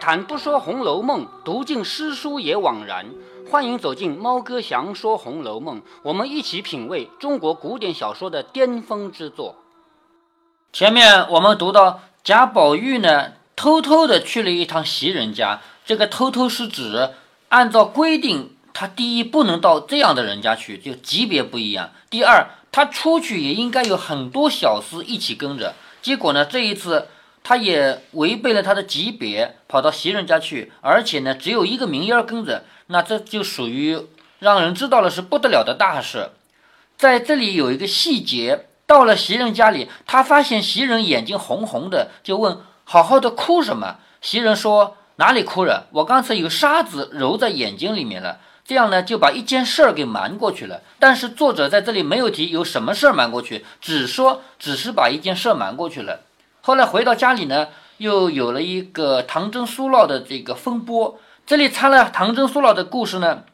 谈不说《红楼梦》，读尽诗书也枉然。欢迎走进猫哥祥说《红楼梦》，我们一起品味中国古典小说的巅峰之作。前面我们读到贾宝玉呢，偷偷的去了一趟袭人家。这个偷偷是指按照规定，他第一不能到这样的人家去，就级别不一样。第二，他出去也应该有很多小厮一起跟着。结果呢，这一次他也违背了他的级别，跑到袭人家去，而且呢，只有一个名烟跟着，那这就属于让人知道了是不得了的大事。在这里有一个细节，到了袭人家里，他发现袭人眼睛红红的，就问：“好好的哭什么？”袭人说：“哪里哭了？我刚才有沙子揉在眼睛里面了。”这样呢，就把一件事儿给瞒过去了。但是作者在这里没有提有什么事儿瞒过去，只说只是把一件事儿瞒过去了。后来回到家里呢，又有了一个唐僧苏老的这个风波。这里插了唐僧苏老的故事呢，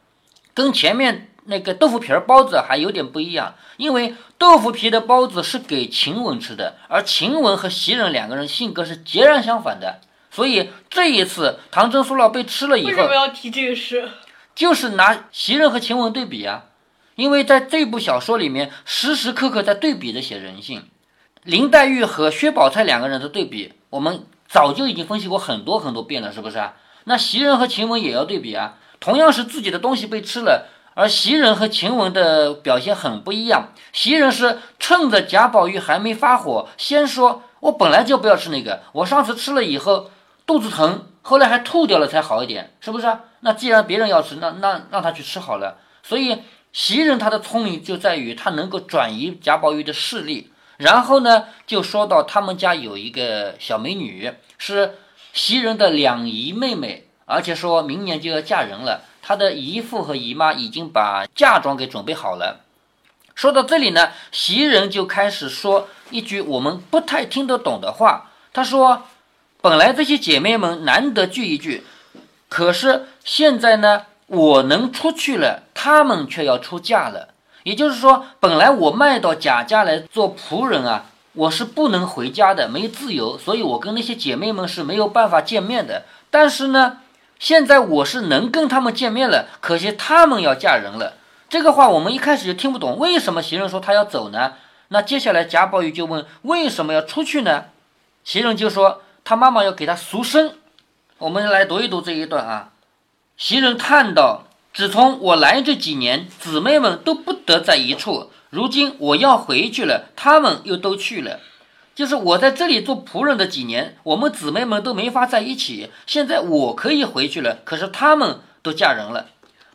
跟前面那个豆腐皮儿包子还有点不一样。因为豆腐皮的包子是给晴雯吃的，而晴雯和袭人两个人性格是截然相反的，所以这一次唐僧苏老被吃了以后，为什么要提这个事？就是拿袭人和晴雯对比啊，因为在这部小说里面，时时刻刻在对比着写人性。林黛玉和薛宝钗两个人的对比，我们早就已经分析过很多很多遍了，是不是啊？那袭人和晴雯也要对比啊，同样是自己的东西被吃了，而袭人和晴雯的表现很不一样。袭人是趁着贾宝玉还没发火，先说：“我本来就不要吃那个，我上次吃了以后肚子疼。”后来还吐掉了才好一点，是不是？那既然别人要吃，那那让他去吃好了。所以袭人她的聪明就在于她能够转移贾宝玉的势力。然后呢，就说到他们家有一个小美女，是袭人的两姨妹妹，而且说明年就要嫁人了。她的姨父和姨妈已经把嫁妆给准备好了。说到这里呢，袭人就开始说一句我们不太听得懂的话，她说。本来这些姐妹们难得聚一聚，可是现在呢，我能出去了，她们却要出嫁了。也就是说，本来我卖到贾家来做仆人啊，我是不能回家的，没自由，所以我跟那些姐妹们是没有办法见面的。但是呢，现在我是能跟她们见面了，可惜她们要嫁人了。这个话我们一开始就听不懂，为什么袭人说她要走呢？那接下来贾宝玉就问为什么要出去呢？袭人就说。他妈妈要给他赎身，我们来读一读这一段啊。袭人叹道：“自从我来这几年，姊妹们都不得在一处。如今我要回去了，他们又都去了。就是我在这里做仆人的几年，我们姊妹们都没法在一起。现在我可以回去了，可是他们都嫁人了。”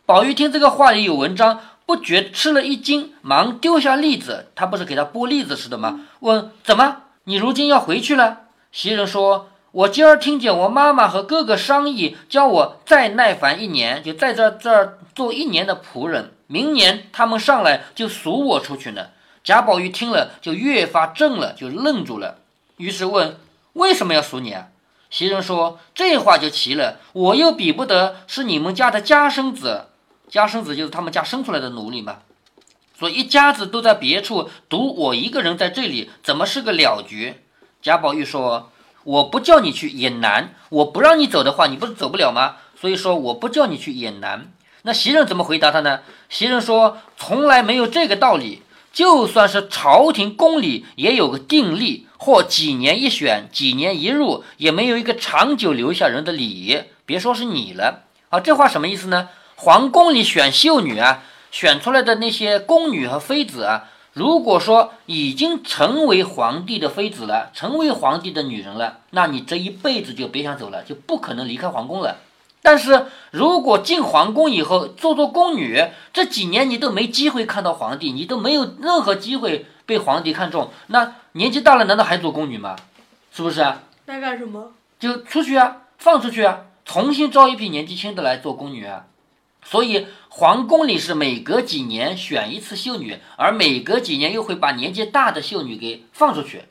宝玉听这个话里有文章，不觉吃了一惊，忙丢下栗子，他不是给他剥栗子吃的吗？问：“怎么，你如今要回去了？”袭人说：“我今儿听见我妈妈和哥哥商议，叫我再耐烦一年，就在这这儿做一年的仆人。明年他们上来就赎我出去呢。”贾宝玉听了就越发怔了，就愣住了。于是问：“为什么要赎你啊？”袭人说：“这话就奇了，我又比不得是你们家的家生子，家生子就是他们家生出来的奴隶嘛。所以一家子都在别处，独我一个人在这里，怎么是个了局？”贾宝玉说：“我不叫你去也难，我不让你走的话，你不是走不了吗？所以说我不叫你去也难。”那袭人怎么回答他呢？袭人说：“从来没有这个道理，就算是朝廷宫里也有个定例，或几年一选，几年一入，也没有一个长久留下人的理。别说是你了啊，这话什么意思呢？皇宫里选秀女啊，选出来的那些宫女和妃子啊。”如果说已经成为皇帝的妃子了，成为皇帝的女人了，那你这一辈子就别想走了，就不可能离开皇宫了。但是如果进皇宫以后做做宫女，这几年你都没机会看到皇帝，你都没有任何机会被皇帝看中，那年纪大了难道还做宫女吗？是不是啊？那干什么？就出去啊，放出去啊，重新招一批年纪轻的来做宫女啊。所以皇宫里是每隔几年选一次秀女，而每隔几年又会把年纪大的秀女给放出去。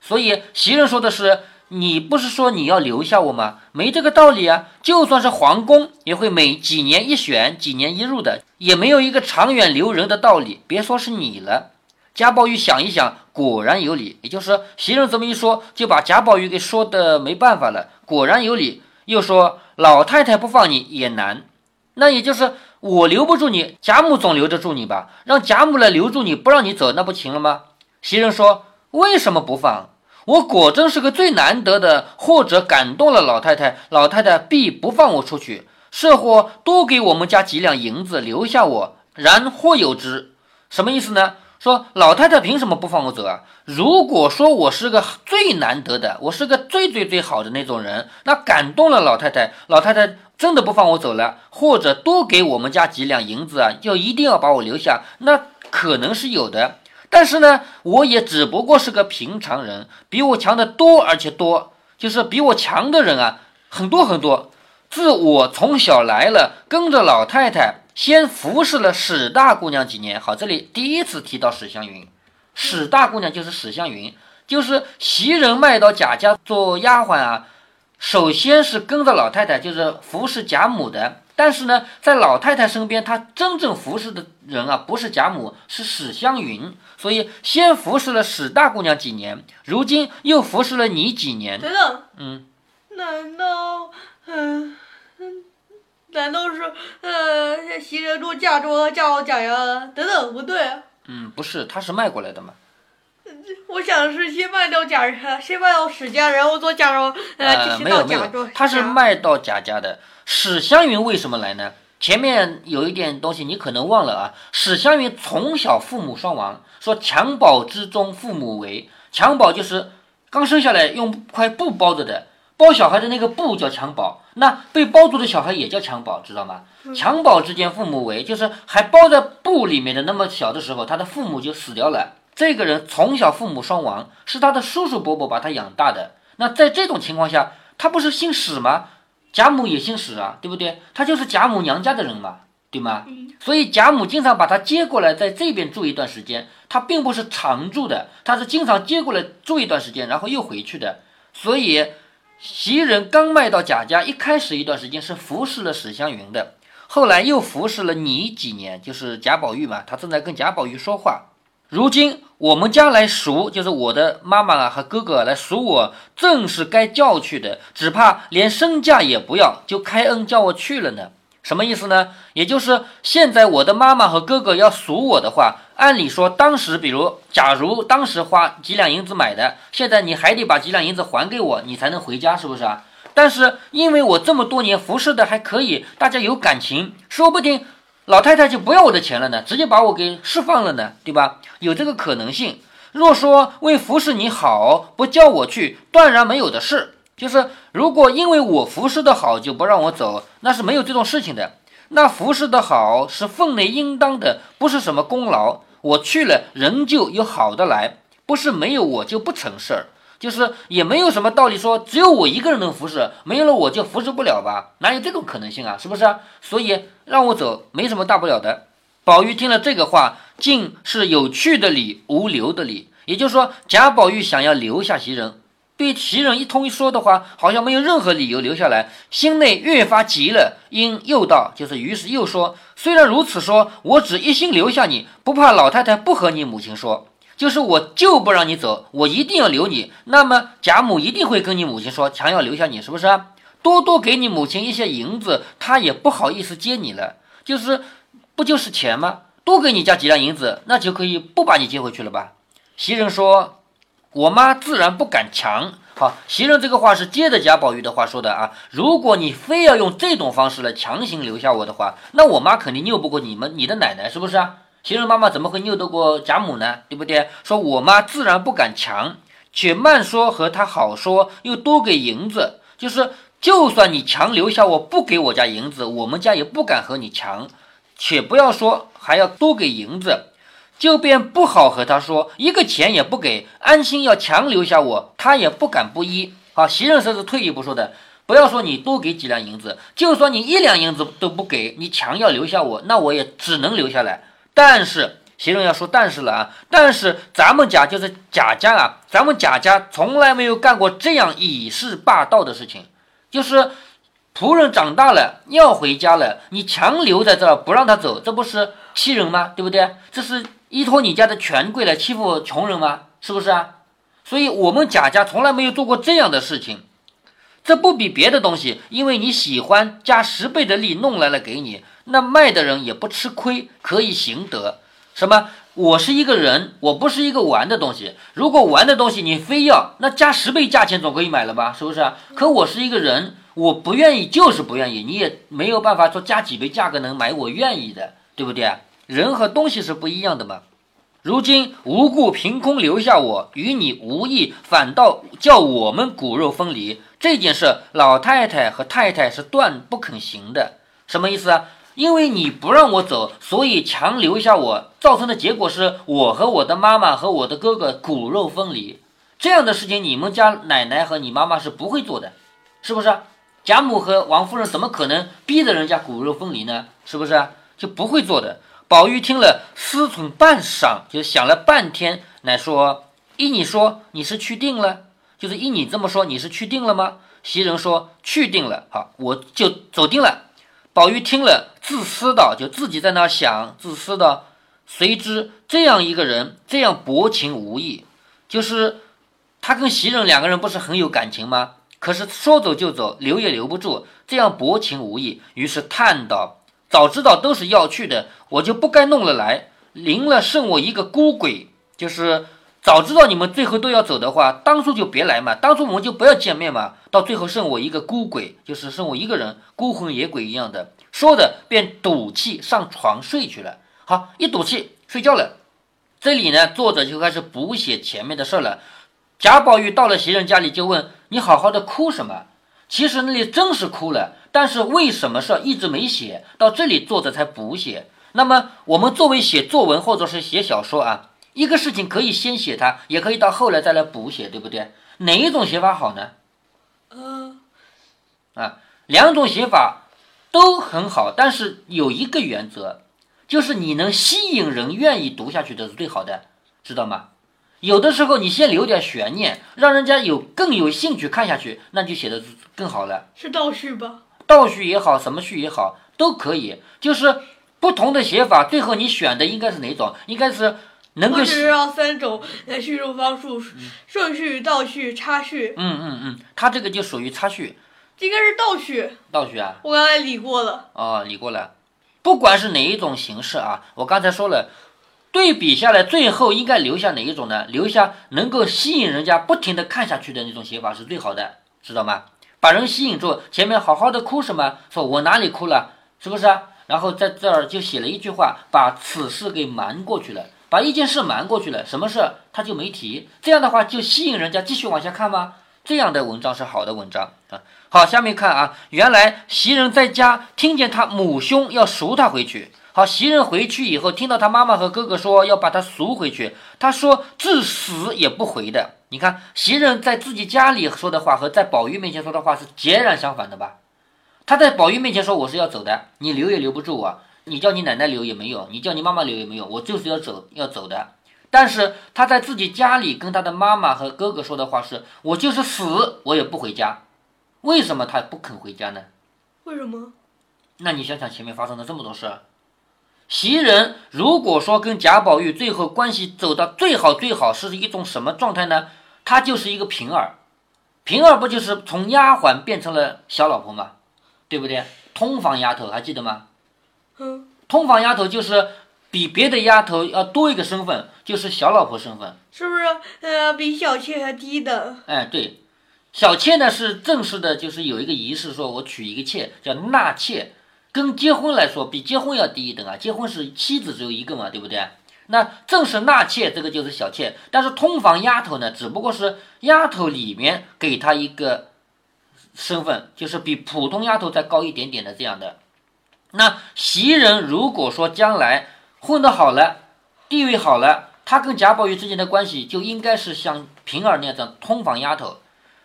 所以袭人说的是：“你不是说你要留下我吗？没这个道理啊！就算是皇宫，也会每几年一选，几年一入的，也没有一个长远留人的道理。别说是你了。”贾宝玉想一想，果然有理。也就是袭人这么一说，就把贾宝玉给说的没办法了。果然有理。又说老太太不放你也难，那也就是我留不住你，贾母总留得住你吧？让贾母来留住你，不让你走，那不行了吗？袭人说：“为什么不放？我果真是个最难得的，或者感动了老太太，老太太必不放我出去，是或多给我们家几两银子留下我，然或有之。什么意思呢？说老太太凭什么不放我走啊？如果说我是个最难得的，我是个最最最好的那种人，那感动了老太太，老太太真的不放我走了，或者多给我们家几两银子啊，就一定要把我留下，那可能是有的。”但是呢，我也只不过是个平常人，比我强的多，而且多，就是比我强的人啊，很多很多。自我从小来了，跟着老太太，先服侍了史大姑娘几年。好，这里第一次提到史湘云，史大姑娘就是史湘云，就是袭人卖到贾家做丫鬟啊。首先是跟着老太太，就是服侍贾母的。但是呢，在老太太身边，她真正服侍的人啊，不是贾母，是史湘云。所以先服侍了史大姑娘几年，如今又服侍了你几年。等等，嗯，难道，嗯嗯，难道是呃，袭人住嫁妆嫁到贾家？等等，不对，嗯，不是，他是卖过来的嘛。我想是先卖掉贾家，先卖到史家，然后做嫁妆，呃，没有没有，他是卖到贾家的。史湘云为什么来呢？前面有一点东西你可能忘了啊。史湘云从小父母双亡，说襁褓之中父母为襁褓，就是刚生下来用块布包着的，包小孩的那个布叫襁褓，那被包住的小孩也叫襁褓，知道吗？襁褓之间父母为，就是还包在布里面的那么小的时候，他的父母就死掉了。这个人从小父母双亡，是他的叔叔伯伯把他养大的。那在这种情况下，他不是姓史吗？贾母也姓史啊，对不对？他就是贾母娘家的人嘛，对吗？所以贾母经常把他接过来，在这边住一段时间。他并不是常住的，他是经常接过来住一段时间，然后又回去的。所以袭人刚卖到贾家，一开始一段时间是服侍了史湘云的，后来又服侍了你几年，就是贾宝玉嘛。他正在跟贾宝玉说话。如今我们家来赎，就是我的妈妈啊和哥哥来赎我，正是该叫去的，只怕连身价也不要，就开恩叫我去了呢。什么意思呢？也就是现在我的妈妈和哥哥要赎我的话，按理说当时，比如假如当时花几两银子买的，现在你还得把几两银子还给我，你才能回家，是不是啊？但是因为我这么多年服侍的还可以，大家有感情，说不定。老太太就不要我的钱了呢，直接把我给释放了呢，对吧？有这个可能性。若说为服侍你好，不叫我去，断然没有的事。就是如果因为我服侍的好就不让我走，那是没有这种事情的。那服侍的好是分内应当的，不是什么功劳。我去了，仍旧有好的来，不是没有我就不成事儿。就是也没有什么道理说只有我一个人能服侍，没有了我就服侍不了吧？哪有这种可能性啊？是不是？所以让我走没什么大不了的。宝玉听了这个话，竟是有去的理，无留的理。也就是说，贾宝玉想要留下袭人，对袭人一通一说的话，好像没有任何理由留下来，心内越发急了。因又道，就是于是又说，虽然如此说，我只一心留下你，不怕老太太不和你母亲说。就是我就不让你走，我一定要留你。那么贾母一定会跟你母亲说，强要留下你，是不是？多多给你母亲一些银子，她也不好意思接你了。就是不就是钱吗？多给你家几两银子，那就可以不把你接回去了吧？袭人说：“我妈自然不敢强。”好，袭人这个话是接着贾宝玉的话说的啊。如果你非要用这种方式来强行留下我的话，那我妈肯定拗不过你们，你的奶奶是不是啊？袭人妈妈怎么会拗得过贾母呢？对不对？说我妈自然不敢强，且慢说和她好说，又多给银子。就是就算你强留下我不给我家银子，我们家也不敢和你强。且不要说还要多给银子，就便不好和他说，一个钱也不给，安心要强留下我，他也不敢不依。好，袭人说是退一步说的，不要说你多给几两银子，就算你一两银子都不给，你强要留下我，那我也只能留下来。但是袭人要说但是了啊！但是咱们贾就是贾家啊，咱们贾家从来没有干过这样以势霸道的事情，就是仆人长大了要回家了，你强留在这儿不让他走，这不是欺人吗？对不对？这是依托你家的权贵来欺负穷人吗？是不是啊？所以我们贾家从来没有做过这样的事情。这不比别的东西，因为你喜欢加十倍的力弄来了给你，那卖的人也不吃亏，可以行得。什么？我是一个人，我不是一个玩的东西。如果玩的东西你非要，那加十倍价钱总可以买了吧？是不是啊？可我是一个人，我不愿意就是不愿意，你也没有办法说加几倍价格能买我愿意的，对不对？人和东西是不一样的嘛。如今无故凭空留下我，与你无异，反倒叫我们骨肉分离。这件事，老太太和太太是断不肯行的。什么意思啊？因为你不让我走，所以强留下我，造成的结果是我和我的妈妈和我的哥哥骨肉分离。这样的事情，你们家奶奶和你妈妈是不会做的，是不是？贾母和王夫人怎么可能逼着人家骨肉分离呢？是不是？就不会做的。宝玉听了，思忖半晌，就想了半天，乃说：“依你说，你是去定了？就是依你这么说，你是去定了吗？”袭人说：“去定了。”好，我就走定了。宝玉听了，自私道：“就自己在那想，自私的。谁知这样一个人，这样薄情无义，就是他跟袭人两个人不是很有感情吗？可是说走就走，留也留不住，这样薄情无义。于是叹道：早知道都是要去的，我就不该弄了来，临了剩我一个孤鬼。就是。”早知道你们最后都要走的话，当初就别来嘛，当初我们就不要见面嘛。到最后剩我一个孤鬼，就是剩我一个人，孤魂野鬼一样的。说着便赌气上床睡去了。好，一赌气睡觉了。这里呢，作者就开始补写前面的事了。贾宝玉到了袭人家里，就问你好好的哭什么？其实那里真是哭了，但是为什么事一直没写？到这里作者才补写。那么我们作为写作文或者是写小说啊。一个事情可以先写它，也可以到后来再来补写，对不对？哪一种写法好呢？嗯，啊，两种写法都很好，但是有一个原则，就是你能吸引人愿意读下去的是最好的，知道吗？有的时候你先留点悬念，让人家有更有兴趣看下去，那就写的更好了。是倒叙吧？倒叙也好，什么叙也好，都可以。就是不同的写法，最后你选的应该是哪种？应该是。能够是让三种叙述方式：顺序、倒叙、插叙。嗯嗯嗯，它这个就属于插叙，应该是倒叙。倒叙啊，我刚才理过了。哦，理过了。不管是哪一种形式啊，我刚才说了，对比下来，最后应该留下哪一种呢？留下能够吸引人家不停的看下去的那种写法是最好的，知道吗？把人吸引住，前面好好的哭什么？说我哪里哭了？是不是？然后在这儿就写了一句话，把此事给瞒过去了。把一件事瞒过去了，什么事他就没提，这样的话就吸引人家继续往下看吗？这样的文章是好的文章啊。好，下面看啊，原来袭人在家听见他母兄要赎他回去。好，袭人回去以后，听到他妈妈和哥哥说要把他赎回去，他说至死也不回的。你看，袭人在自己家里说的话和在宝玉面前说的话是截然相反的吧？他在宝玉面前说我是要走的，你留也留不住我。你叫你奶奶留也没有，你叫你妈妈留也没有，我就是要走要走的。但是他在自己家里跟他的妈妈和哥哥说的话是：我就是死我也不回家。为什么他不肯回家呢？为什么？那你想想前面发生了这么多事儿，袭人如果说跟贾宝玉最后关系走到最好最好是一种什么状态呢？她就是一个平儿，平儿不就是从丫鬟变成了小老婆吗？对不对？通房丫头还记得吗？嗯通房丫头就是比别的丫头要多一个身份，就是小老婆身份，是不是？呃，比小妾还低的。哎，对，小妾呢是正式的，就是有一个仪式，说我娶一个妾叫纳妾，跟结婚来说比结婚要低一等啊。结婚是妻子只有一个嘛，对不对？那正式纳妾这个就是小妾，但是通房丫头呢，只不过是丫头里面给她一个身份，就是比普通丫头再高一点点的这样的。那袭人如果说将来混得好了，地位好了，她跟贾宝玉之间的关系就应该是像平儿那样通房丫头。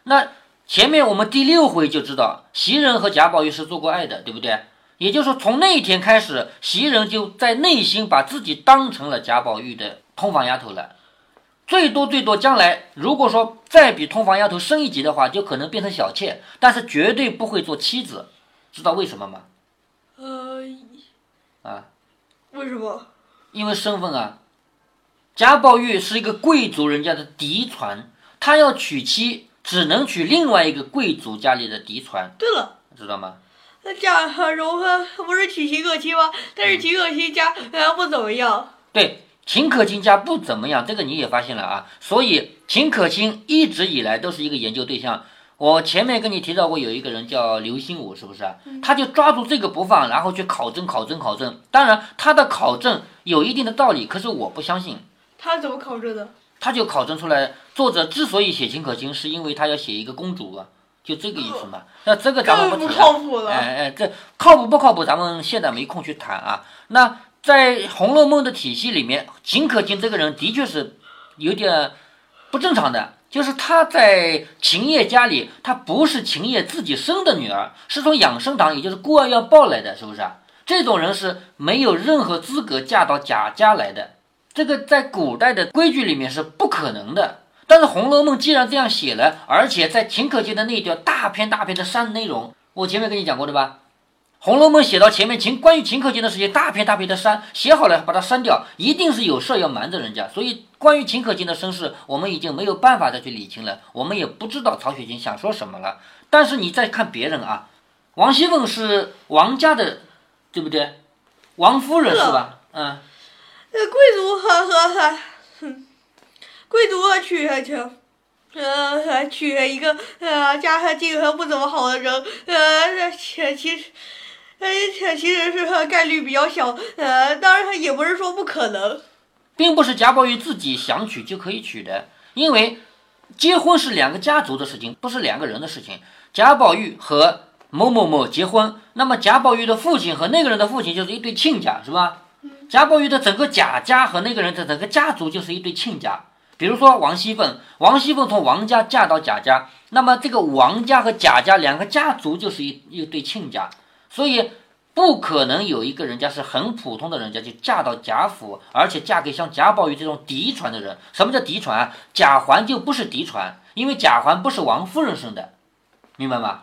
那前面我们第六回就知道，袭人和贾宝玉是做过爱的，对不对？也就是说，从那一天开始，袭人就在内心把自己当成了贾宝玉的通房丫头了。最多最多，将来如果说再比通房丫头升一级的话，就可能变成小妾，但是绝对不会做妻子。知道为什么吗？呃，啊，为什么？因为身份啊，贾宝玉是一个贵族人家的嫡传，他要娶妻，只能娶另外一个贵族家里的嫡传，对了，知道吗？那贾蓉呃不是娶秦可卿吗？但是秦可卿家呃不怎么样。对，秦可卿家不怎么样，这个你也发现了啊。所以秦可卿一直以来都是一个研究对象。我前面跟你提到过，有一个人叫刘心武，是不是？他就抓住这个不放，然后去考证、考证、考证。当然，他的考证有一定的道理，可是我不相信。他怎么考证的？他就考证出来，作者之所以写秦可卿，是因为他要写一个公主啊，就这个意思嘛。那这个咱们更不提靠谱了。哎哎，这靠谱不靠谱，咱们现在没空去谈啊。那在《红楼梦》的体系里面，秦可卿这个人的确是有点不正常的，就是他在秦业家里，他不是秦业自己生的女儿，是从养生堂，也就是孤儿院抱来的，是不是啊？这种人是没有任何资格嫁到贾家来的。这个在古代的规矩里面是不可能的，但是《红楼梦》既然这样写了，而且在秦可卿的那一段大片大片的删内容，我前面跟你讲过的吧，《红楼梦》写到前面秦关于秦可卿的事情大片大片的删，写好了把它删掉，一定是有事要瞒着人家，所以关于秦可卿的身世，我们已经没有办法再去理清了，我们也不知道曹雪芹想说什么了。但是你再看别人啊，王熙凤是王家的，对不对？王夫人是吧？嗯。那，贵族呵呵呵，哼，贵族娶娶，呃，娶一个呃家境还不怎么好的人，呃，且其实，呃，其实是概率比较小，呃，当然也不是说不可能，并不是贾宝玉自己想娶就可以娶的，因为结婚是两个家族的事情，不是两个人的事情。贾宝玉和某某某结婚，那么贾宝玉的父亲和那个人的父亲就是一对亲家，是吧？贾宝玉的整个贾家和那个人的整个家族就是一对亲家。比如说王熙凤，王熙凤从王家嫁到贾家，那么这个王家和贾家两个家族就是一一对亲家，所以不可能有一个人家是很普通的人家就嫁到贾府，而且嫁给像贾宝玉这种嫡传的人。什么叫嫡传？贾环就不是嫡传，因为贾环不是王夫人生的，明白吗？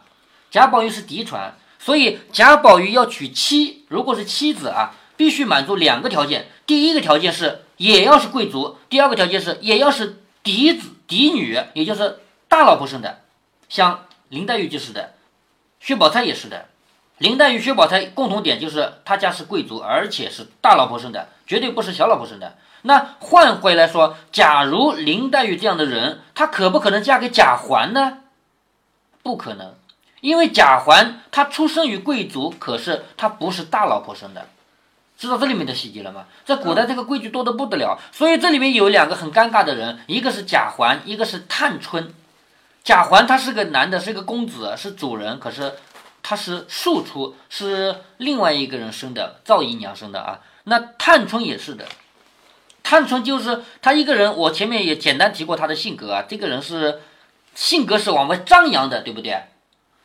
贾宝玉是嫡传，所以贾宝玉要娶妻，如果是妻子啊。必须满足两个条件，第一个条件是也要是贵族，第二个条件是也要是嫡子嫡女，也就是大老婆生的。像林黛玉就是的，薛宝钗也是的。林黛玉、薛宝钗共同点就是他家是贵族，而且是大老婆生的，绝对不是小老婆生的。那换回来说，假如林黛玉这样的人，她可不可能嫁给贾环呢？不可能，因为贾环他出生于贵族，可是他不是大老婆生的。知道这里面的细节了吗？在古代，这个规矩多得不得了，所以这里面有两个很尴尬的人，一个是贾环，一个是探春。贾环他是个男的，是个公子，是主人，可是他是庶出，是另外一个人生的，赵姨娘生的啊。那探春也是的，探春就是他一个人，我前面也简单提过他的性格啊，这个人是性格是往外张扬的，对不对？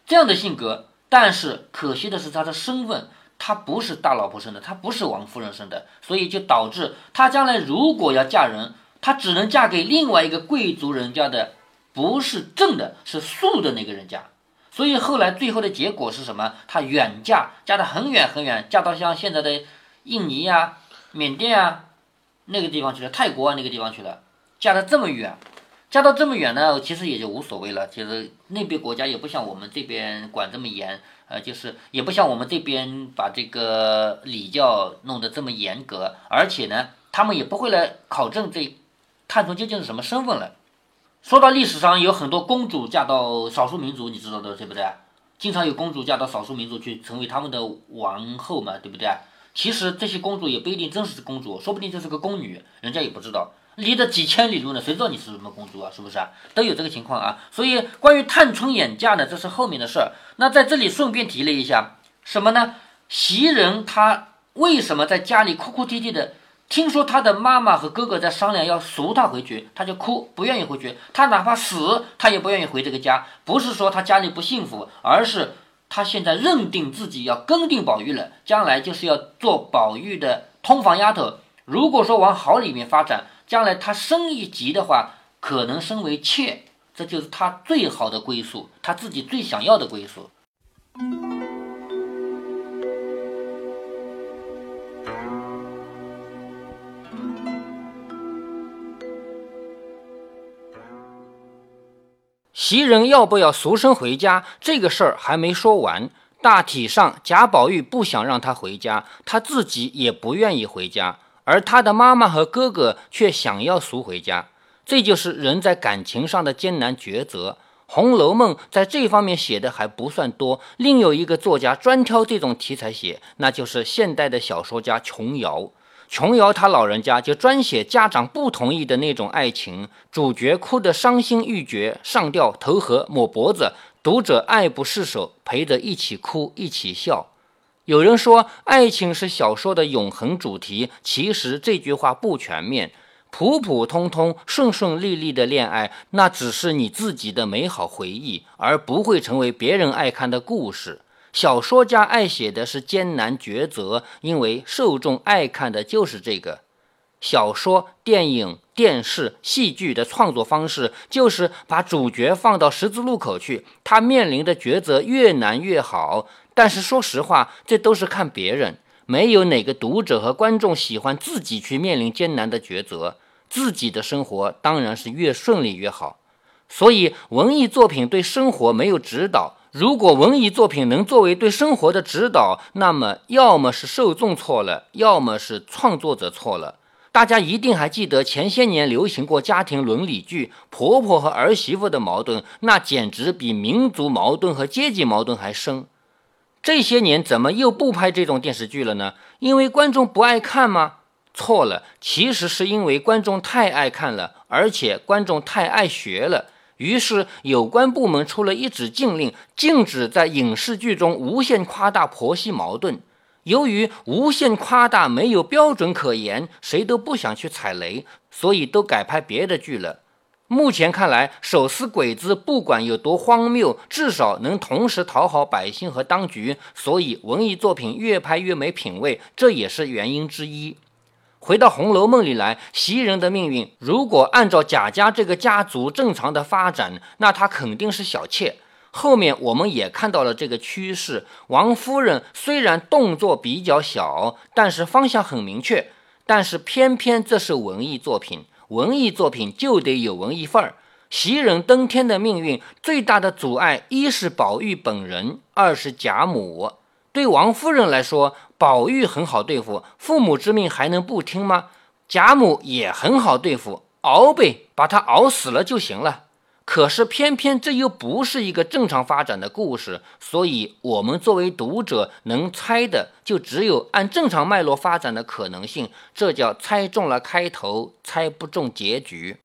这样的性格，但是可惜的是他的身份。她不是大老婆生的，她不是王夫人生的，所以就导致她将来如果要嫁人，她只能嫁给另外一个贵族人家的，不是正的，是庶的那个人家。所以后来最后的结果是什么？她远嫁，嫁得很远很远，嫁到像现在的印尼呀、缅甸啊那个地方去了，泰国啊那个地方去了，嫁得这么远，嫁到这么远呢，其实也就无所谓了。其实那边国家也不像我们这边管这么严。呃，就是也不像我们这边把这个礼教弄得这么严格，而且呢，他们也不会来考证这探春究竟是什么身份了。说到历史上有很多公主嫁到少数民族，你知道的对不对？经常有公主嫁到少数民族去成为他们的王后嘛，对不对？其实这些公主也不一定真是公主，说不定就是个宫女，人家也不知道。离得几千里路呢，谁知道你是什么公主啊？是不是啊？都有这个情况啊。所以关于探春远嫁呢，这是后面的事儿。那在这里顺便提了一下，什么呢？袭人她为什么在家里哭哭啼啼的？听说她的妈妈和哥哥在商量要赎她回去，她就哭，不愿意回去。她哪怕死，她也不愿意回这个家。不是说她家里不幸福，而是她现在认定自己要跟定宝玉了，将来就是要做宝玉的通房丫头。如果说往好里面发展。将来他升一级的话，可能升为妾，这就是他最好的归宿，他自己最想要的归宿。袭人要不要赎身回家这个事儿还没说完。大体上，贾宝玉不想让他回家，他自己也不愿意回家，而他的妈妈和哥哥却想要赎回家。这就是人在感情上的艰难抉择。《红楼梦》在这方面写的还不算多，另有一个作家专挑这种题材写，那就是现代的小说家琼瑶。琼瑶他老人家就专写家长不同意的那种爱情，主角哭得伤心欲绝，上吊、投河、抹脖子。读者爱不释手，陪着一起哭，一起笑。有人说爱情是小说的永恒主题，其实这句话不全面。普普通通、顺顺利利的恋爱，那只是你自己的美好回忆，而不会成为别人爱看的故事。小说家爱写的是艰难抉择，因为受众爱看的就是这个。小说、电影、电视、戏剧的创作方式，就是把主角放到十字路口去，他面临的抉择越难越好。但是说实话，这都是看别人，没有哪个读者和观众喜欢自己去面临艰难的抉择。自己的生活当然是越顺利越好。所以，文艺作品对生活没有指导。如果文艺作品能作为对生活的指导，那么要么是受众错了，要么是创作者错了。大家一定还记得前些年流行过家庭伦理剧，婆婆和儿媳妇的矛盾，那简直比民族矛盾和阶级矛盾还深。这些年怎么又不拍这种电视剧了呢？因为观众不爱看吗？错了，其实是因为观众太爱看了，而且观众太爱学了。于是有关部门出了一纸禁令，禁止在影视剧中无限夸大婆媳矛盾。由于无限夸大没有标准可言，谁都不想去踩雷，所以都改拍别的剧了。目前看来，手撕鬼子不管有多荒谬，至少能同时讨好百姓和当局，所以文艺作品越拍越没品位，这也是原因之一。回到《红楼梦》里来，袭人的命运，如果按照贾家这个家族正常的发展，那她肯定是小妾。后面我们也看到了这个趋势。王夫人虽然动作比较小，但是方向很明确。但是偏偏这是文艺作品，文艺作品就得有文艺范儿。袭人登天的命运最大的阻碍，一是宝玉本人，二是贾母。对王夫人来说，宝玉很好对付，父母之命还能不听吗？贾母也很好对付，熬呗，把他熬死了就行了。可是偏偏这又不是一个正常发展的故事，所以我们作为读者能猜的就只有按正常脉络发展的可能性，这叫猜中了开头，猜不中结局。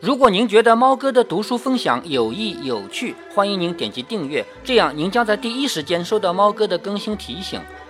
如果您觉得猫哥的读书分享有益有趣，欢迎您点击订阅，这样您将在第一时间收到猫哥的更新提醒。